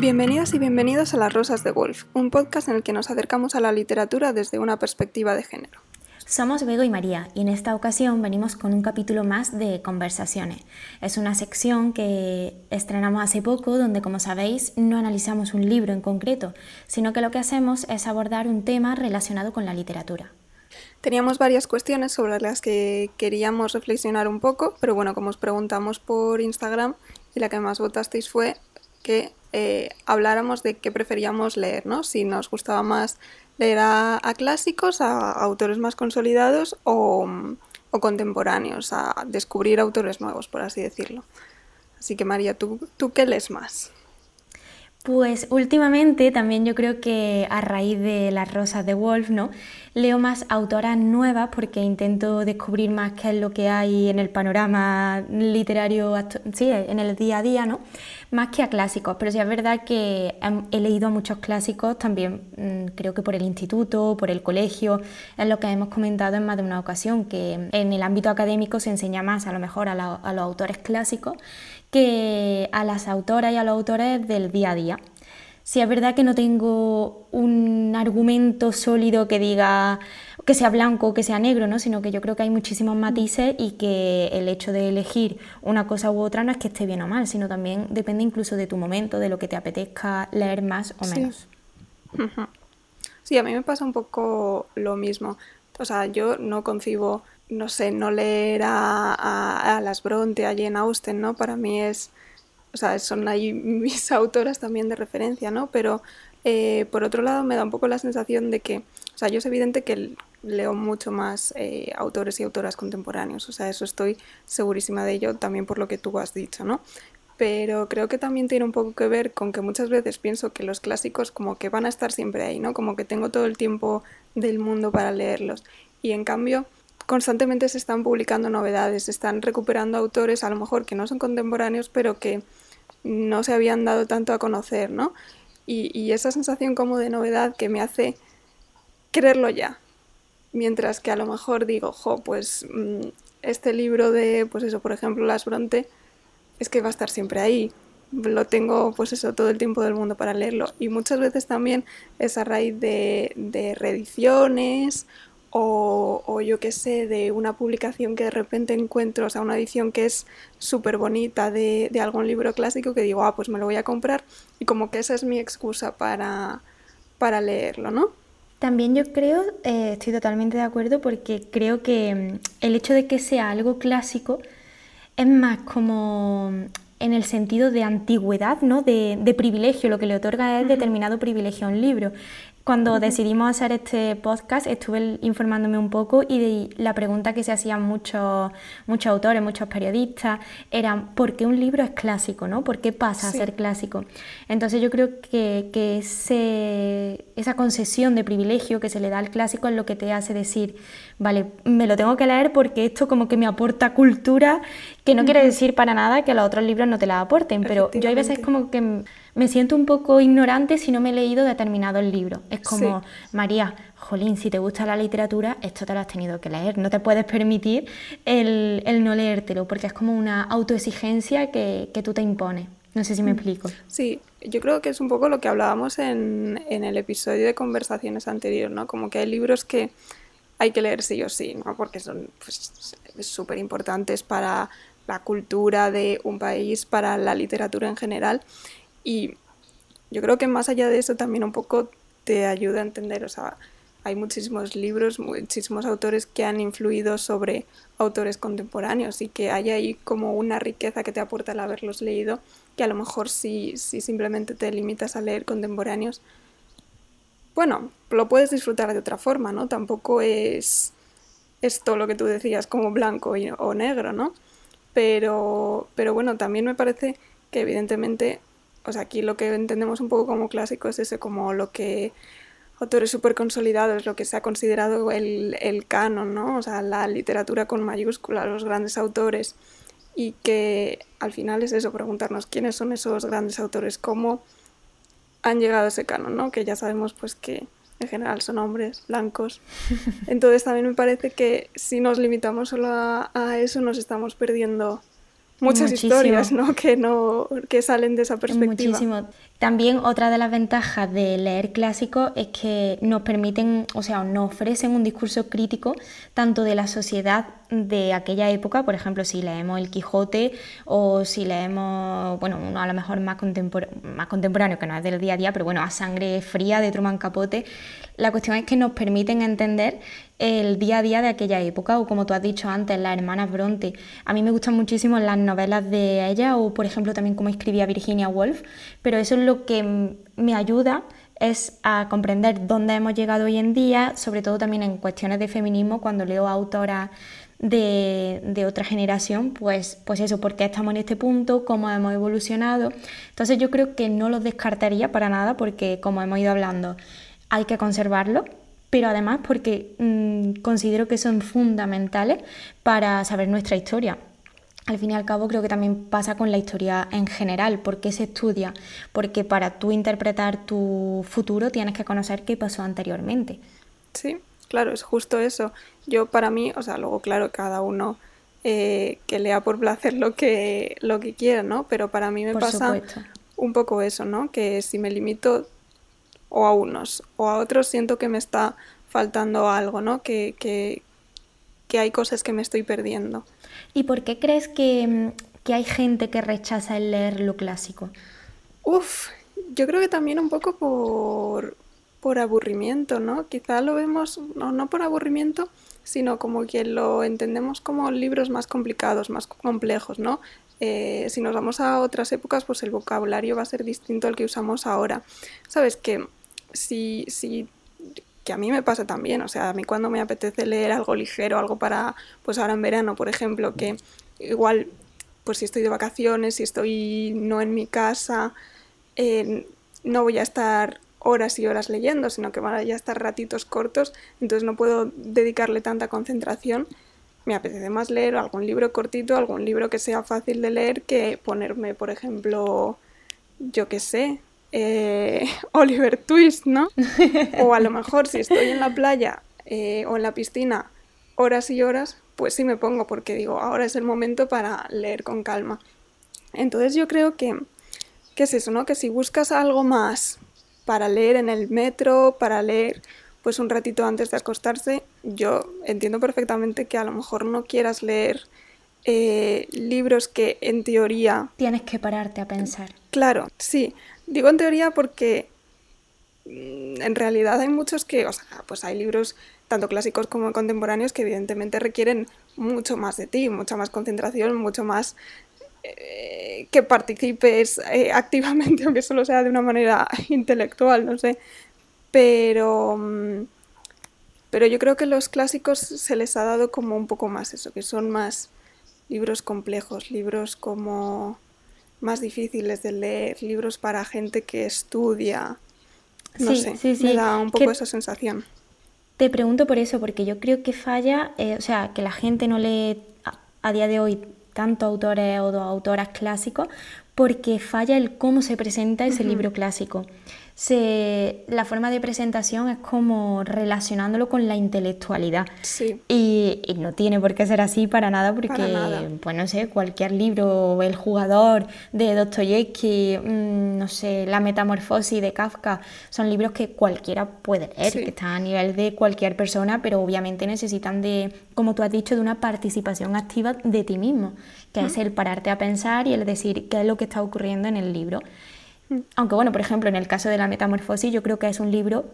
Bienvenidas y bienvenidos a Las Rosas de Wolf, un podcast en el que nos acercamos a la literatura desde una perspectiva de género. Somos Bego y María y en esta ocasión venimos con un capítulo más de Conversaciones. Es una sección que estrenamos hace poco donde, como sabéis, no analizamos un libro en concreto, sino que lo que hacemos es abordar un tema relacionado con la literatura. Teníamos varias cuestiones sobre las que queríamos reflexionar un poco, pero bueno, como os preguntamos por Instagram y la que más votasteis fue que eh, habláramos de qué preferíamos leer, ¿no? Si nos gustaba más leer a, clásicos, a, autores más consolidados o, contemporáneos, a descubrir autores nuevos, por así decirlo. Así que María, ¿tú, ¿tú qué lees más? Pues últimamente también yo creo que a raíz de Las Rosas de Wolf, ¿no? Leo más autoras nuevas porque intento descubrir más qué es lo que hay en el panorama literario, sí, en el día a día, ¿no? Más que a clásicos, pero sí es verdad que he leído muchos clásicos también, mm, creo que por el instituto, por el colegio, es lo que hemos comentado en más de una ocasión, que en el ámbito académico se enseña más a lo mejor a los autores clásicos que a las autoras y a los autores del día a día. Si es verdad que no tengo un argumento sólido que diga que sea blanco o que sea negro, ¿no? sino que yo creo que hay muchísimos matices y que el hecho de elegir una cosa u otra no es que esté bien o mal, sino también depende incluso de tu momento, de lo que te apetezca leer más o menos. Sí, a mí me pasa un poco lo mismo. O sea, yo no concibo no sé, no leer a, las Bronte, a Jane Austen, ¿no? Para mí es, o sea, son ahí mis autoras también de referencia, ¿no? Pero eh, por otro lado me da un poco la sensación de que, o sea, yo es evidente que leo mucho más eh, autores y autoras contemporáneos, o sea, eso estoy segurísima de ello también por lo que tú has dicho, ¿no? Pero creo que también tiene un poco que ver con que muchas veces pienso que los clásicos como que van a estar siempre ahí, ¿no? Como que tengo todo el tiempo del mundo para leerlos. Y en cambio, constantemente se están publicando novedades, se están recuperando autores a lo mejor que no son contemporáneos, pero que no se habían dado tanto a conocer, ¿no? Y, esa sensación como de novedad que me hace creerlo ya. Mientras que a lo mejor digo, jo, pues mm, este libro de, pues eso, por ejemplo, Las Bronte, es que va a estar siempre ahí. Lo tengo, pues eso, todo el tiempo del mundo para leerlo. Y muchas veces también es a raíz de, de reediciones o, yo qué sé, de una publicación que de repente encuentro, o sea, una edición que es súper bonita de, algún libro clásico que digo, ah, pues me lo voy a comprar y como que esa es mi excusa para, para leerlo, ¿no? También yo creo, eh, estoy totalmente de acuerdo porque creo que mm, el hecho de que sea algo clásico es más como en el sentido de antigüedad, ¿no? de, privilegio, lo que le otorga es determinado privilegio a un libro. Cuando decidimos hacer este podcast estuve informándome un poco y la pregunta que se hacían muchos, muchos autores, muchos periodistas, era ¿por qué un libro es clásico? ¿no? ¿Por qué pasa a ser clásico? Entonces yo creo que, que ese, esa concesión de privilegio que se le da al clásico es lo que te hace decir, vale, me lo tengo que leer porque esto como que me aporta cultura, que no quiere decir para nada que los otros libros no te la aporten, pero yo hay veces como que me siento un poco ignorante si no me he leído determinado libro. Es como, María, jolín, si te gusta la literatura, esto te lo has tenido que leer. No te puedes permitir el, no leértelo, porque es como una autoexigencia que, que tú te impones. No sé si me mm. explico. Sí, yo creo que es un poco lo que hablábamos en, en el episodio de conversaciones anteriores, ¿no? Como que hay libros que hay que leer sí o sí, ¿no? Porque son súper pues, importantes para la cultura de un país, para la literatura en general. Y yo creo que más allá de eso también un poco te ayuda a entender, o sea, hay muchísimos libros, muchísimos autores que han influido sobre autores contemporáneos y que hay ahí como una riqueza que te aporta el haberlos leído, que a lo mejor si, si simplemente te limitas a leer contemporáneos, bueno, lo puedes disfrutar de otra forma, ¿no? Tampoco es esto lo que tú decías como blanco o negro, ¿no? Pero, pero bueno, también me parece que evidentemente o sea, aquí lo que entendemos un poco como clásico es ese, como lo que autores súper consolidados, lo que se ha considerado el, el canon, ¿no? O sea, la literatura con mayúscula, los grandes autores, y que al final es eso, preguntarnos quiénes son esos grandes autores, cómo han llegado a ese canon, ¿no? Que ya sabemos pues que en general son hombres blancos. Entonces también me parece que si nos limitamos solo a, a eso nos estamos perdiendo muchas historias ¿no? Que, no, que salen de esa perspectiva. Muchísimo. También otra de las ventajas de leer clásicos es que nos permiten, o sea, nos ofrecen un discurso crítico tanto de la sociedad de aquella época, por ejemplo, si leemos El Quijote o si leemos, bueno, uno a lo mejor más, más contemporáneo, que no es del día a día, pero bueno, A Sangre Fría de Truman Capote, la cuestión es que nos permiten entender el día a día de aquella época, o como tú has dicho antes, las hermanas Bronte. A mí me gustan muchísimo las novelas de ella, o por ejemplo también cómo escribía Virginia Woolf, pero eso es lo que me ayuda es a comprender dónde hemos llegado hoy en día, sobre todo también en cuestiones de feminismo, cuando leo autoras de, de, otra generación, pues, pues eso, por qué estamos en este punto, cómo hemos evolucionado. Entonces yo creo que no los descartaría para nada porque, como hemos ido hablando, hay que conservarlo, pero además porque mm, considero que son fundamentales para saber nuestra historia. Al fin y al cabo creo que también pasa con la historia en general, ¿por qué se estudia? Porque para tú interpretar tu futuro tienes que conocer qué pasó anteriormente. Sí, claro, es justo eso. Yo para mí, o sea, luego claro, cada uno eh, que lea por placer lo que, lo que quiera, ¿no? Pero para mí me pasa un poco eso, ¿no? Que si me limito o a unos o a otros siento que me está faltando algo, ¿no? Que, que, que hay cosas que me estoy perdiendo. ¿Y por qué crees que, que hay gente que rechaza el leer lo clásico? Uf, yo creo que también un poco por, por aburrimiento, ¿no? Quizá lo vemos, no, no por aburrimiento, sino como que lo entendemos como libros más complicados, más complejos, ¿no? Eh, si nos vamos a otras épocas, pues el vocabulario va a ser distinto al que usamos ahora. Sabes que si, si que a mí me pasa también, o sea, a mí cuando me apetece leer algo ligero, algo para, pues ahora en verano, por ejemplo, que igual, pues si estoy de vacaciones, si estoy no en mi casa, eh, no voy a estar horas y horas leyendo, sino que van a estar ratitos cortos, entonces no puedo dedicarle tanta concentración. Me apetece más leer algún libro cortito, algún libro que sea fácil de leer, que ponerme, por ejemplo, yo qué sé, eh, Oliver Twist, ¿no? O a lo mejor si estoy en la playa eh, o en la piscina horas y horas, pues sí me pongo porque digo, ahora es el momento para leer con calma. Entonces yo creo que, ¿qué es eso, no? Que si buscas algo más para leer en el metro, para leer pues un ratito antes de acostarse, yo entiendo perfectamente que a lo mejor no quieras leer eh, libros que en teoría... Tienes que pararte a pensar. Claro, sí, Digo en teoría porque mm, en realidad hay muchos que, o sea, pues hay libros tanto clásicos como contemporáneos que evidentemente requieren mucho más de ti, mucha más concentración, mucho más eh, que participes eh, activamente, aunque solo sea de una manera intelectual, no sé. Pero, mm, pero yo creo que los clásicos se les ha dado como un poco más eso, que son más libros complejos, libros como más difíciles de leer, libros para gente que estudia. No sé, me da un poco esa sensación. Te pregunto por eso, porque yo creo que falla, eh, o sea, que la gente no lee a, día de hoy tanto autores o autoras clásicos, porque falla el cómo se presenta ese libro clásico se, la forma de presentación es como relacionándolo con la intelectualidad. Sí. Y, no tiene por qué ser así para nada, porque, pues no sé, cualquier libro, El jugador de Dostoyevsky, mm, no sé, La metamorfosis de Kafka, son libros que cualquiera puede leer, que están a nivel de cualquier persona, pero obviamente necesitan de, como tú has dicho, de una participación activa de ti mismo, que es el pararte a pensar y el decir qué es lo que está ocurriendo en el libro. Aunque bueno, por ejemplo, en el caso de la metamorfosis, yo creo que es un libro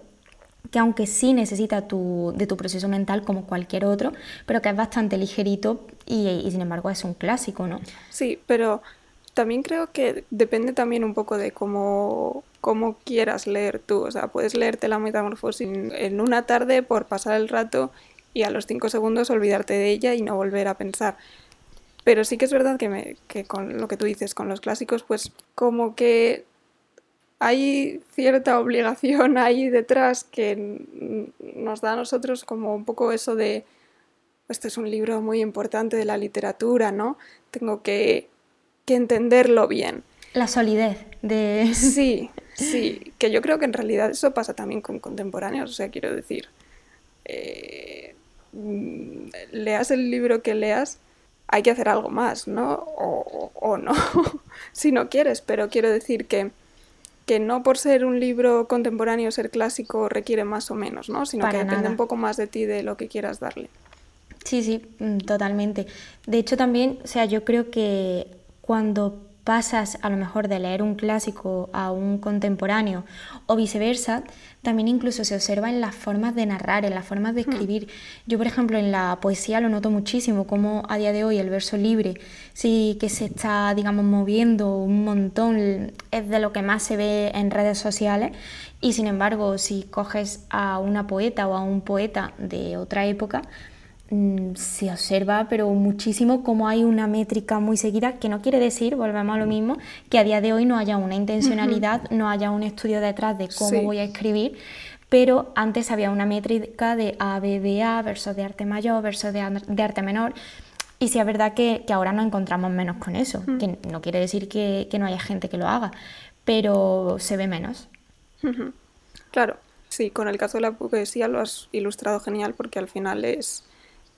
que aunque sí necesita de tu proceso mental como cualquier otro, pero que es bastante ligerito y, sin embargo es un clásico, ¿no? Sí, pero también creo que depende también un poco de cómo, cómo quieras leer tú. O sea, puedes leerte la metamorfosis en una tarde por pasar el rato y a los cinco segundos olvidarte de ella y no volver a pensar. Pero sí que es verdad que, que con lo que tú dices, con los clásicos, pues como que hay cierta obligación ahí detrás que nos da a nosotros como un poco eso de, este es un libro muy importante de la literatura, ¿no? Tengo que, entenderlo bien. La solidez de... Sí, sí, que yo creo que en realidad eso pasa también con contemporáneos, o sea, quiero decir, eh, leas el libro que leas, hay que hacer algo más, ¿no? o no, si no quieres, pero quiero decir que que no por ser un libro contemporáneo, ser clásico, requiere más o menos, ¿no? Sino que depende un poco más de ti, de lo que quieras darle. Sí, sí, mm, totalmente. De hecho, también, o sea, yo creo que cuando pasas a lo mejor de leer un clásico a un contemporáneo o viceversa, también incluso se observa en las formas de narrar, en las formas de hmm. escribir. Yo, por ejemplo, en la poesía lo noto muchísimo, como a día de hoy el verso libre sí que se está, digamos, moviendo un montón, es de lo que más se ve en redes sociales y sin embargo, si coges a una poeta o a un poeta de otra época, se observa, pero muchísimo, como hay una métrica muy seguida, que no quiere decir, volvemos a lo mismo, que a día de hoy no haya una intencionalidad, no haya un estudio detrás de cómo voy a escribir, pero antes había una métrica de A, B, B, A, versos de arte mayor, versos de, arte menor. Y sí es verdad que, ahora nos encontramos menos con eso, que no quiere decir que, no haya gente que lo haga, pero se ve menos. Claro, sí, con el caso de la poesía lo has ilustrado genial porque al final es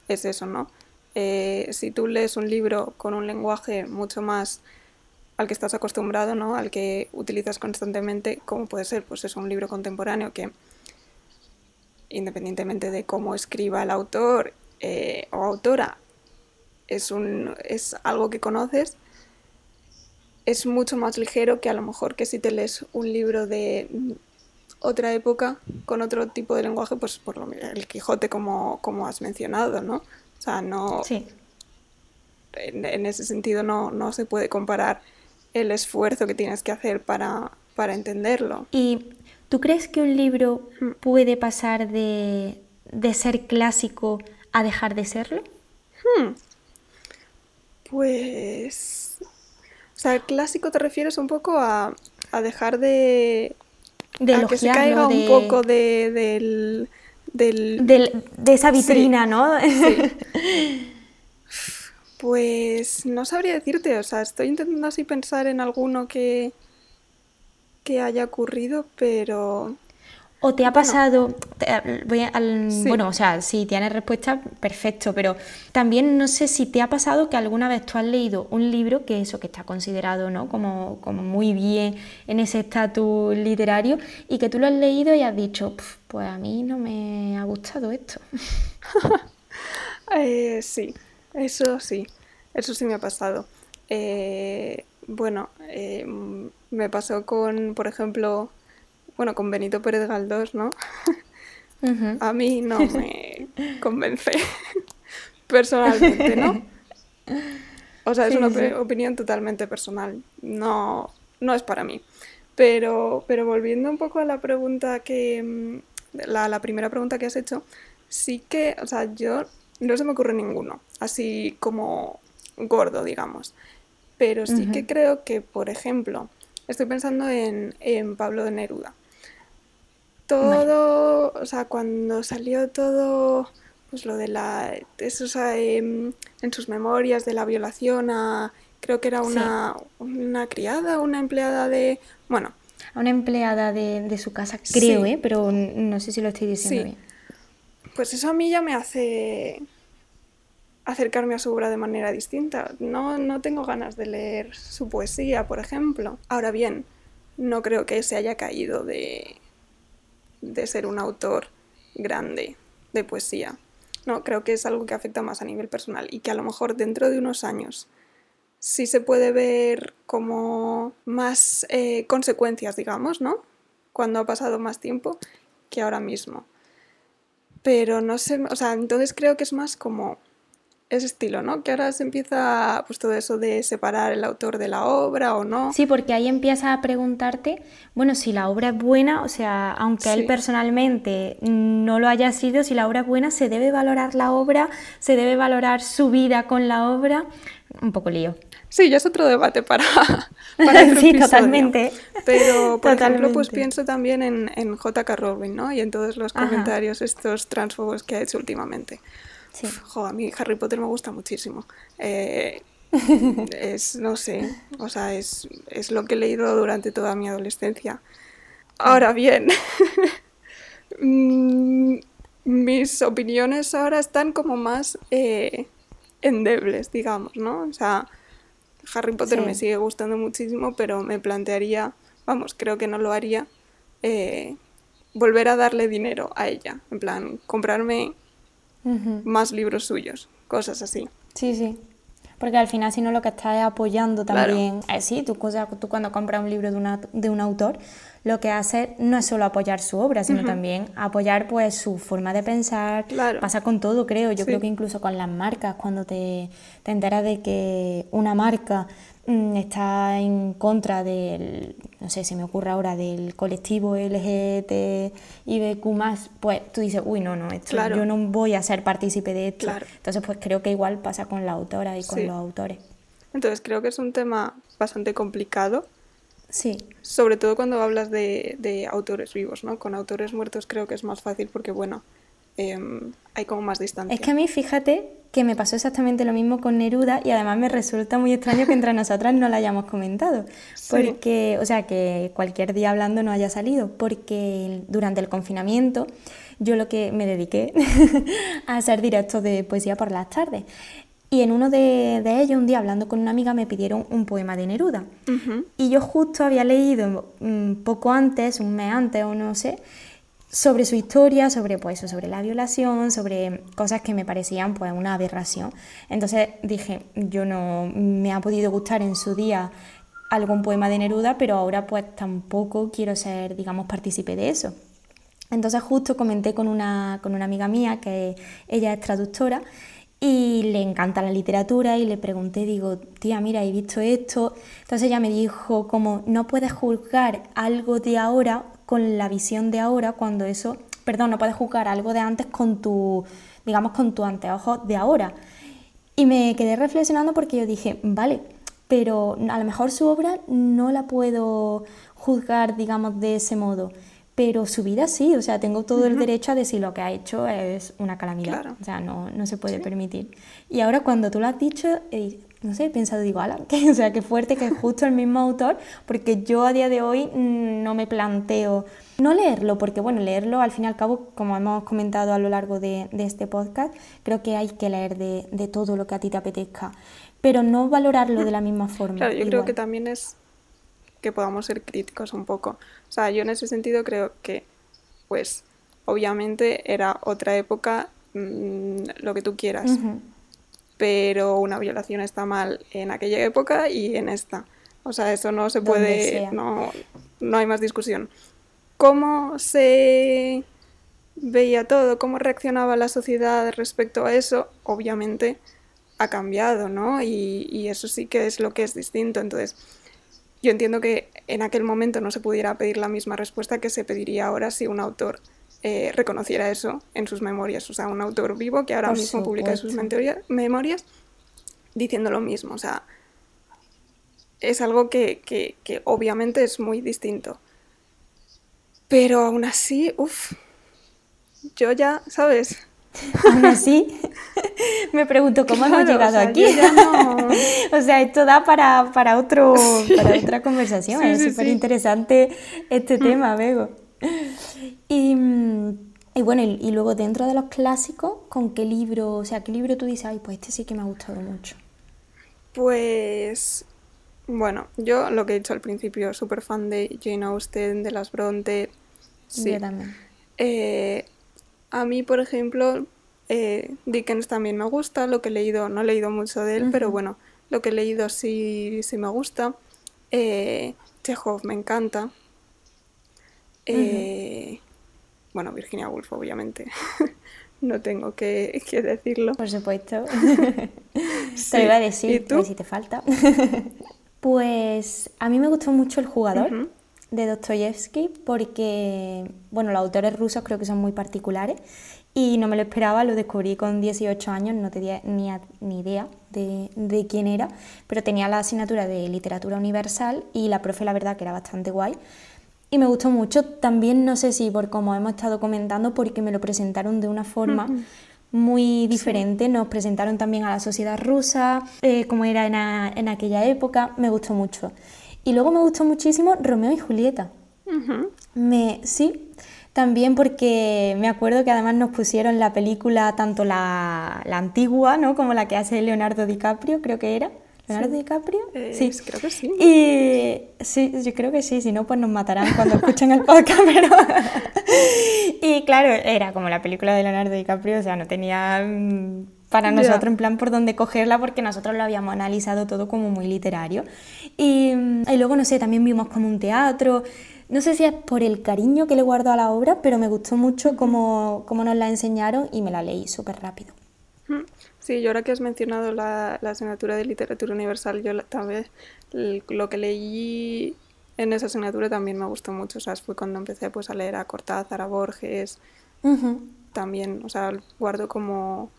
es eso, ¿no? Eh, si tú lees un libro con un lenguaje mucho más al que estás acostumbrado, ¿no? Al que utilizas constantemente, como puede ser, pues es un libro contemporáneo que, independientemente de cómo escriba el autor eh, o autora, es, un, es algo que conoces, es mucho más ligero que a lo mejor que si te lees un libro de otra época con otro tipo de lenguaje, pues por lo el Quijote como, como has mencionado, ¿no? O sea, no... Sí. En, ese sentido no, no, se puede comparar el esfuerzo que tienes que hacer para, para entenderlo. ¿Y tú crees que un libro mm. puede pasar de, de ser clásico a dejar de serlo? Hmm. Pues... O sea, clásico te refieres un poco a, a dejar de de que se caiga un poco de, del, de esa vitrina, ¿no? Pues no sabría decirte, o sea, estoy intentando así pensar en alguno que, que haya ocurrido, pero ¿O te ha pasado, bueno, o sea, si tienes respuesta, perfecto, pero también no sé si te ha pasado que alguna vez tú has leído un libro que eso, que está considerado ¿no? como, como muy bien en ese estatus literario y que tú lo has leído y has dicho, pues a mí no me ha gustado esto. Eh, sí, eso sí, eso sí me ha pasado. Eh, bueno, eh, me pasó con, por ejemplo, bueno, con Benito Pérez Galdós, ¿no? A mí no me convence personalmente, ¿no? O sea, es una opinión totalmente personal, no, no es para mí. Pero, pero volviendo un poco a la pregunta que, mm, la, la primera pregunta que has hecho, sí que, o sea, yo no se me ocurre ninguno, así como gordo, digamos. Pero sí que creo que, por ejemplo, estoy pensando en, en Pablo de Neruda todo, o sea, cuando salió todo, pues lo de la, eso, em, en sus memorias de la violación a, creo que era una, una criada, una empleada de, bueno. A una empleada de, su casa, creo, ¿eh? pero no sé si lo estoy diciendo bien. Pues eso a mí ya me hace acercarme a su obra de manera distinta. No, no tengo ganas de leer su poesía, por ejemplo. Ahora bien, no creo que se haya caído de, de ser un autor grande de poesía. No, creo que es algo que afecta más a nivel personal y que a lo mejor dentro de unos años sí se puede ver como más eh, consecuencias, digamos, ¿no? Cuando ha pasado más tiempo que ahora mismo. Pero no sé, o sea, entonces creo que es más como ese estilo, ¿no? Que ahora se empieza pues todo eso de separar el autor de la obra o no. Sí, porque ahí empieza a preguntarte, bueno, si la obra es buena, o sea, aunque él personalmente no lo haya sido, si la obra es buena, se debe valorar la obra, se debe valorar su vida con la obra. Un poco lío. Sí, ya es otro debate para, para Sí, totalmente. Pero, por ejemplo, pues pienso también en, en J.K. Rowling, ¿no? Y en todos los comentarios estos transfobos que ha hecho últimamente. Sí. a mí Harry Potter me gusta muchísimo. Eh, es, no sé, o sea, es, lo que he leído durante toda mi adolescencia. Ahora bien, mm, mis opiniones ahora están como más eh, endebles, digamos, ¿no? O sea, Harry Potter me sigue gustando muchísimo, pero me plantearía vamos, creo que no lo haría, eh, volver a darle dinero a ella. En plan, comprarme más libros suyos, cosas así. Sí, sí. Porque al final, si no, lo que estás es apoyando también. Eh, sí, tú, tú cuando compras un libro de, una, de un autor, lo que hace no es solo apoyar su obra, sino también apoyar pues su forma de pensar. Pasa con todo, creo. Yo creo que incluso con las marcas, cuando te, te enteras de que una marca mm, está en contra del, no sé, si me ocurre ahora, del colectivo LGTBIQ+, pues tú dices, uy, no, no, esto, yo no voy a ser partícipe de esto. Entonces, pues creo que igual pasa con la autora y con los autores. Entonces, creo que es un tema bastante complicado Sí. Sobre todo cuando hablas de, autores vivos, ¿no? Con autores muertos creo que es más fácil porque, bueno, em, hay como más distancia. Es que a mí, fíjate que me pasó exactamente lo mismo con Neruda y además me resulta muy extraño que entre nosotras no la hayamos comentado. Porque, o sea, que cualquier día hablando no haya salido, porque durante el confinamiento yo lo que me dediqué a hacer directos de poesía por las tardes. Y en uno de, ellos, un día hablando con una amiga, me pidieron un poema de Neruda. Y yo justo había leído un mm, poco antes, un mes antes o no sé, sobre su historia, sobre pues sobre la violación, sobre cosas que me parecían pues una aberración. Entonces dije, yo no me ha podido gustar en su día algún poema de Neruda, pero ahora pues tampoco quiero ser, digamos, partícipe de eso. Entonces justo comenté con una, con una amiga mía que ella es traductora y le encanta la literatura y le pregunté, digo, tía, mira, he visto esto. Entonces ella me dijo como, no puedes juzgar algo de ahora con la visión de ahora cuando eso, perdón, no puedes juzgar algo de antes con tu, digamos, con tu anteojo de ahora. Y me quedé reflexionando porque yo dije, vale, pero a lo mejor su obra no la puedo juzgar, digamos, de ese modo pero su vida sí, o sea, tengo todo el derecho a decir lo que ha hecho es una calamidad, o sea, no, no se puede permitir. Y ahora cuando tú lo has dicho, no sé, he pensado, digo, ala, que, o sea, qué fuerte que es justo el mismo autor, porque yo a día de hoy mm, no me planteo no leerlo, porque bueno, leerlo al fin y al cabo, como hemos comentado a lo largo de, este podcast, creo que hay que leer de, de, todo lo que a ti te apetezca, pero no valorarlo de la misma forma. Claro, yo creo que también es que podamos ser críticos un poco. O sea, yo en ese sentido creo que, pues, obviamente era otra época, mm, lo que tú quieras, pero una violación está mal en aquella época y en esta. O sea, eso no se puede, no, no hay más discusión. ¿Cómo se veía todo? ¿Cómo reaccionaba la sociedad respecto a eso? Obviamente ha cambiado, ¿no? Y, y eso sí que es lo que es distinto. Entonces, yo entiendo que en aquel momento no se pudiera pedir la misma respuesta que se pediría ahora si un autor eh, reconociera eso en sus memorias. O sea, un autor vivo que ahora mismo publica sus memorias diciendo lo mismo. O sea, es algo que, que, que obviamente es muy distinto. Pero aún así, uff, yo ya, ¿sabes? Aún así, me pregunto cómo hemos llegado aquí. o sea, esto da para, para, otro, para otra conversación. es súper interesante este mm. tema, Bego. Y, y bueno, y, luego dentro de los clásicos, ¿con qué libro, o sea, qué libro tú dices, ay, pues este sí que me ha gustado mucho? Pues, bueno, yo lo que he dicho al principio, súper fan de Jane Austen, de las Bronte. Sí. Yo también. Eh, a mí, por ejemplo, eh, Dickens también me gusta, lo que he leído, no he leído mucho de él, pero bueno, lo que he leído sí, sí me gusta. Eh, Chekhov me encanta. Eh, bueno, Virginia Woolf, obviamente. no tengo que, decirlo. Por supuesto. te lo iba a decir, si te falta. pues a mí me gustó mucho El jugador de Dostoyevsky porque, bueno, los autores rusos creo que son muy particulares y no me lo esperaba, lo descubrí con 18 años, no tenía ni, ni idea de, de, quién era, pero tenía la asignatura de literatura universal y la profe la verdad que era bastante guay y me gustó mucho, también no sé si por como hemos estado comentando, porque me lo presentaron de una forma... muy diferente. Nos presentaron también a la sociedad rusa, eh, como era en, en, aquella época. Me gustó mucho. Y luego me gustó muchísimo Romeo y Julieta. me, sí, también porque me acuerdo que además nos pusieron la película, tanto la, antigua, ¿no? Como la que hace Leonardo DiCaprio, creo que era, ¿Leonardo DiCaprio? Eh, sí, creo que sí. Y sí, yo creo que sí, si no, pues nos matarán cuando escuchen el podcast, pero... y claro, era como la película de Leonardo DiCaprio, o sea, no tenía mm, para nosotros en plan por dónde cogerla porque nosotros lo habíamos analizado todo como muy literario. Y, y luego, no sé, también vimos como un teatro, no sé si es por el cariño que le guardo a la obra, pero me gustó mucho cómo, cómo nos la enseñaron y me la leí súper rápido. Sí, yo ahora que has mencionado la, asignatura de literatura universal, yo también lo que leí en esa asignatura también me gustó mucho. O sea, fue cuando empecé pues, a leer a Cortázar, a Borges. También, o sea, guardo como,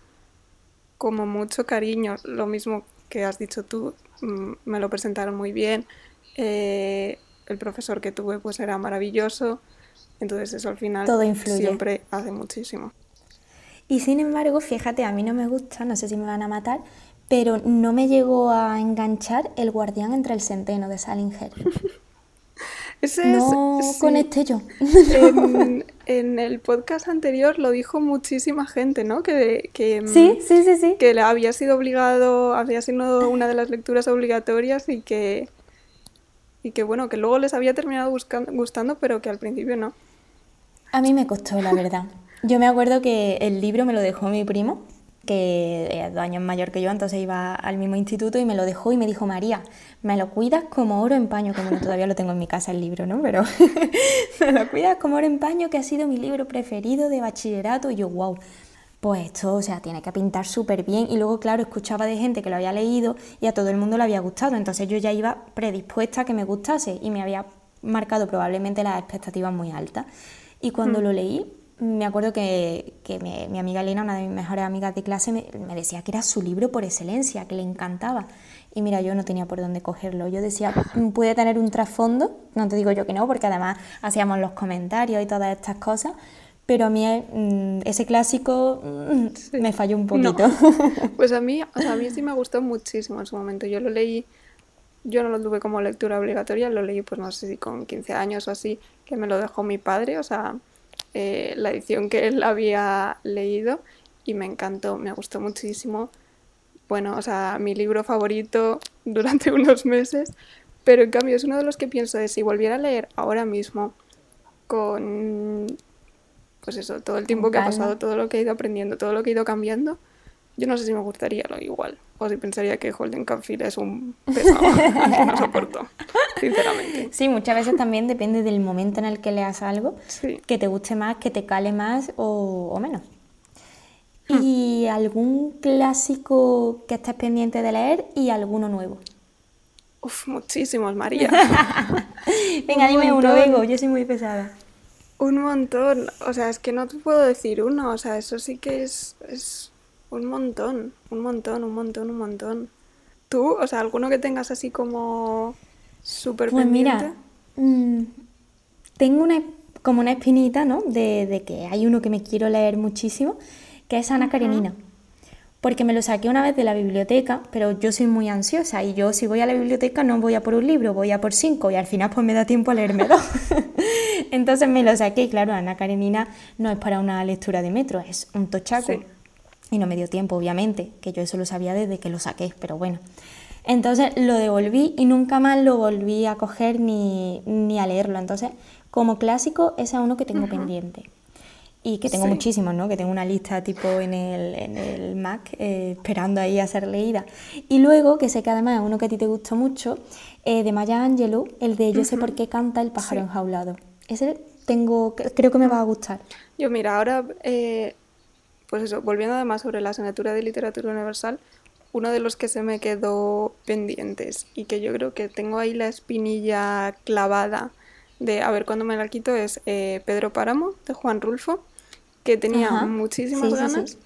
como mucho cariño. Lo mismo que has dicho tú, mm, me lo presentaron muy bien. Eh, el profesor que tuve pues era maravilloso. Entonces eso al final siempre hace muchísimo. Y sin embargo, fíjate, a mí no me gusta, no sé si me van a matar, pero no me llegó a enganchar El guardián entre el centeno de Salinger. Ese no es, conecté yo. En, el podcast anterior lo dijo muchísima gente, ¿no? Que, que, mm, sí, sí, sí, sí. Que había sido obligado, había sido una de las lecturas obligatorias y que, y que bueno, que luego les había terminado gustando, pero que al principio no. A mí me costó, la verdad. Yo me acuerdo que el libro me lo dejó mi primo, que es dos años mayor que yo, entonces iba al mismo instituto y me lo dejó y me dijo, María, me lo cuidas como oro en paño, como no, todavía lo tengo en mi casa el libro, ¿no? Pero me lo cuidas como oro en paño, que ha sido mi libro preferido de bachillerato. Y yo, wow, pues esto, o sea, tiene que pintar súper bien. Y luego, claro, escuchaba de gente que lo había leído y a todo el mundo le había gustado. Entonces yo ya iba predispuesta a que me gustase y me había marcado probablemente las expectativas muy altas. Y cuando hmm. lo leí, me acuerdo que, mi, amiga Elena, una de mis mejores amigas de clase, me, decía que era su libro por excelencia, que le encantaba. Y mira, yo no tenía por dónde cogerlo. Yo decía, mm, puede tener un trasfondo, no te digo yo que no, porque además hacíamos los comentarios y todas estas cosas, pero a mí mm, ese clásico mm, me falló un poquito. Pues a mí, a mí sí me gustó muchísimo en su momento. Yo lo leí, yo no lo tuve como lectura obligatoria, lo leí pues no sé si con 15 años o así, que me lo dejó mi padre, o sea, eh, la edición que él había leído y me encantó, me gustó muchísimo. Bueno, o sea, mi libro favorito durante unos meses, pero en cambio es uno de los que pienso de si volviera a leer ahora mismo con, pues eso, todo el tiempo que ha pasado, todo lo que he ido aprendiendo, todo lo que he ido cambiando, yo no sé si me gustaría lo igual. O si pensaría que Holden Campbell es un pesado que no soporto, sinceramente. Sí, muchas veces también depende del momento en el que leas algo, que te guste más, que te cale más o, menos. Hmm. ¿Y algún clásico que estés pendiente de leer y alguno nuevo? Uf, muchísimos, María. Venga, dime uno, vengo, yo soy muy pesada. Un montón, o sea, es que no te puedo decir uno, o sea, eso sí que es un montón, un montón, un montón, un montón. ¿Tú? O sea, alguno que tengas así como súper Pues mira, mm, tengo una, como una espinita, ¿no? De, que hay uno que me quiero leer muchísimo, que es Ana Karenina. Porque me lo saqué una vez de la biblioteca, pero yo soy muy ansiosa y yo si voy a la biblioteca no voy a por un libro, voy a por cinco y al final pues me da tiempo a leerme dos. Entonces me lo saqué y claro, Ana Karenina no es para una lectura de metro, es un tochaco. Y no me dio tiempo, obviamente, que yo eso lo sabía desde que lo saqué, pero bueno. Entonces lo devolví y nunca más lo volví a coger ni, a leerlo. Entonces, como clásico, ese es uno que tengo pendiente. Y que tengo muchísimos, ¿no? Que tengo una lista tipo en el, en el Mac eh, esperando ahí a ser leída. Y luego, que sé que además es uno que a ti te gustó mucho, eh, de Maya Angelou, el de Yo sé por qué canta el pájaro enjaulado. Ese tengo, creo que me va a gustar. Yo mira, ahora eh, pues eso, volviendo además sobre la asignatura de literatura universal, uno de los que se me quedó pendientes y que yo creo que tengo ahí la espinilla clavada de a ver cuándo me la quito es eh, Pedro Páramo de Juan Rulfo, que tenía muchísimas ganas.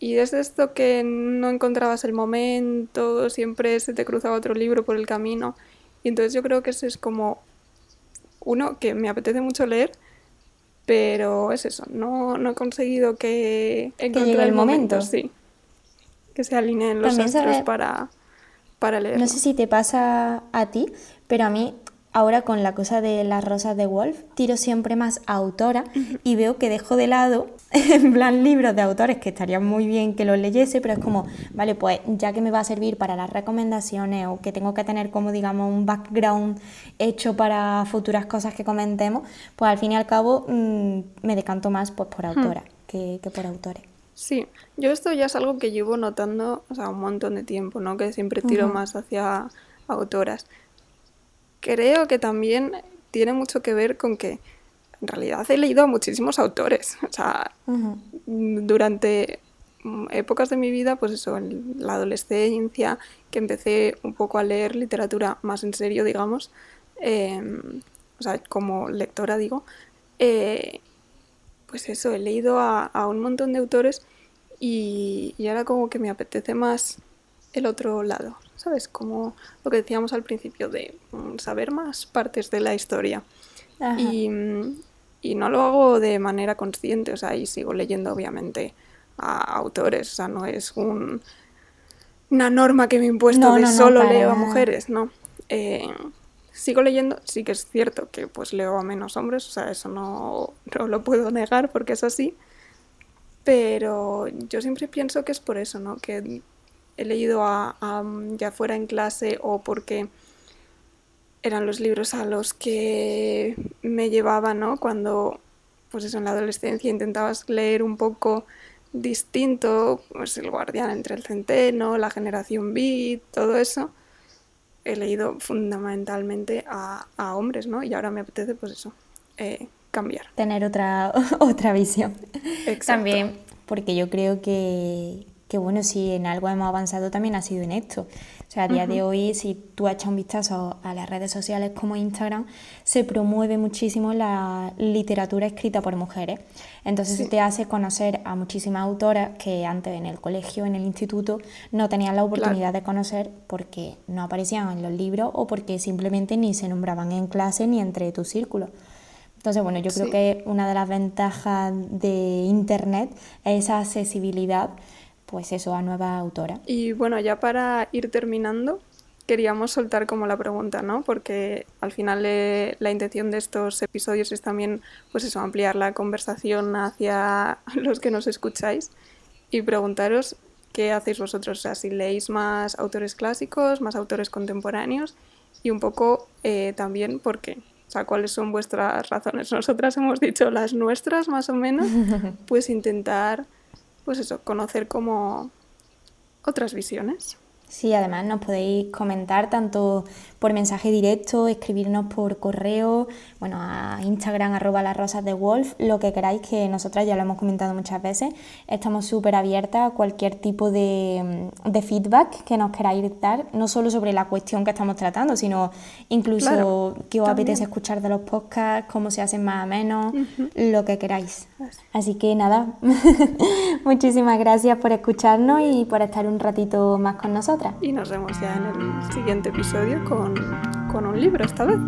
Y desde esto que no encontrabas el momento, siempre se te cruzaba otro libro por el camino. Y entonces yo creo que ese es como uno que me apetece mucho leer, pero es eso, no, no he conseguido que llegue el momento. sí. Que se alineen los astros para, para leer. No sé si te pasa a ti, pero a mí ahora con la cosa de las rosas de Wolf, tiro siempre más a autora y veo que dejo de lado, en plan, libros de autores que estaría muy bien que los leyese, pero es como, vale, pues ya que me va a servir para las recomendaciones o que tengo que tener como, digamos, un background hecho para futuras cosas que comentemos, pues al fin y al cabo mm, me decanto más pues, por autora que, por autores. Sí, yo esto ya es algo que llevo notando o sea, un montón de tiempo, ¿no? Que siempre tiro más hacia autoras creo que también tiene mucho que ver con que en realidad he leído a muchísimos autores. O sea, durante épocas de mi vida, pues eso, en la adolescencia, que empecé un poco a leer literatura más en serio, digamos, em, o sea, como lectora digo, eh, pues eso, he leído a, un montón de autores y, y ahora como que me apetece más el otro lado. ¿Sabes? Como lo que decíamos al principio de mm, saber más partes de la historia. Y, no lo hago de manera consciente, o sea, y sigo leyendo obviamente a autores, o sea, no es un, una norma que me he impuesto de solo leo a mujeres, no. Eh, sigo leyendo, sí que es cierto que pues leo a menos hombres, o sea, eso no, no lo puedo negar porque es así, pero yo siempre pienso que es por eso, ¿no? Que he leído a, ya fuera en clase o porque eran los libros a los que me llevaba, ¿no? Cuando, pues eso, en la adolescencia intentabas leer un poco distinto, pues El guardián entre el centeno, La generación beat, todo eso. He leído fundamentalmente a, hombres, ¿no? Y ahora me apetece, pues eso, eh, cambiar. Tener otra, otra visión. También, porque yo creo que, que bueno, si en algo hemos avanzado también ha sido en esto. O sea, a día de hoy, si tú echas un vistazo a las redes sociales como Instagram, se promueve muchísimo la literatura escrita por mujeres. Entonces se te hace conocer a muchísimas autoras que antes en el colegio, en el instituto, no tenían la oportunidad de conocer porque no aparecían en los libros o porque simplemente ni se nombraban en clase ni entre tu círculo. Entonces, bueno, yo creo que una de las ventajas de Internet es esa accesibilidad pues eso, a nueva autora. Y bueno, ya para ir terminando, queríamos soltar como la pregunta, ¿no? Porque al final eh, la intención de estos episodios es también, pues eso, ampliar la conversación hacia los que nos escucháis y preguntaros qué hacéis vosotros, o sea, si leéis más autores clásicos, más autores contemporáneos y un poco eh, también por qué. O sea, cuáles son vuestras razones. Nosotras hemos dicho las nuestras, más o menos, pues intentar pues eso, conocer como otras visiones. Sí, además nos podéis comentar tanto por mensaje directo, escribirnos por correo, bueno, a Instagram arroba las rosas de Wolf, lo que queráis, que nosotras ya lo hemos comentado muchas veces. Estamos súper abiertas a cualquier tipo de, feedback que nos queráis dar, no solo sobre la cuestión que estamos tratando, sino incluso qué os apetece escuchar de los podcasts, cómo se hacen más o menos, lo que queráis. Así que nada, muchísimas gracias por escucharnos y por estar un ratito más con Y nos vemos ya en el siguiente episodio con, con un libro esta vez.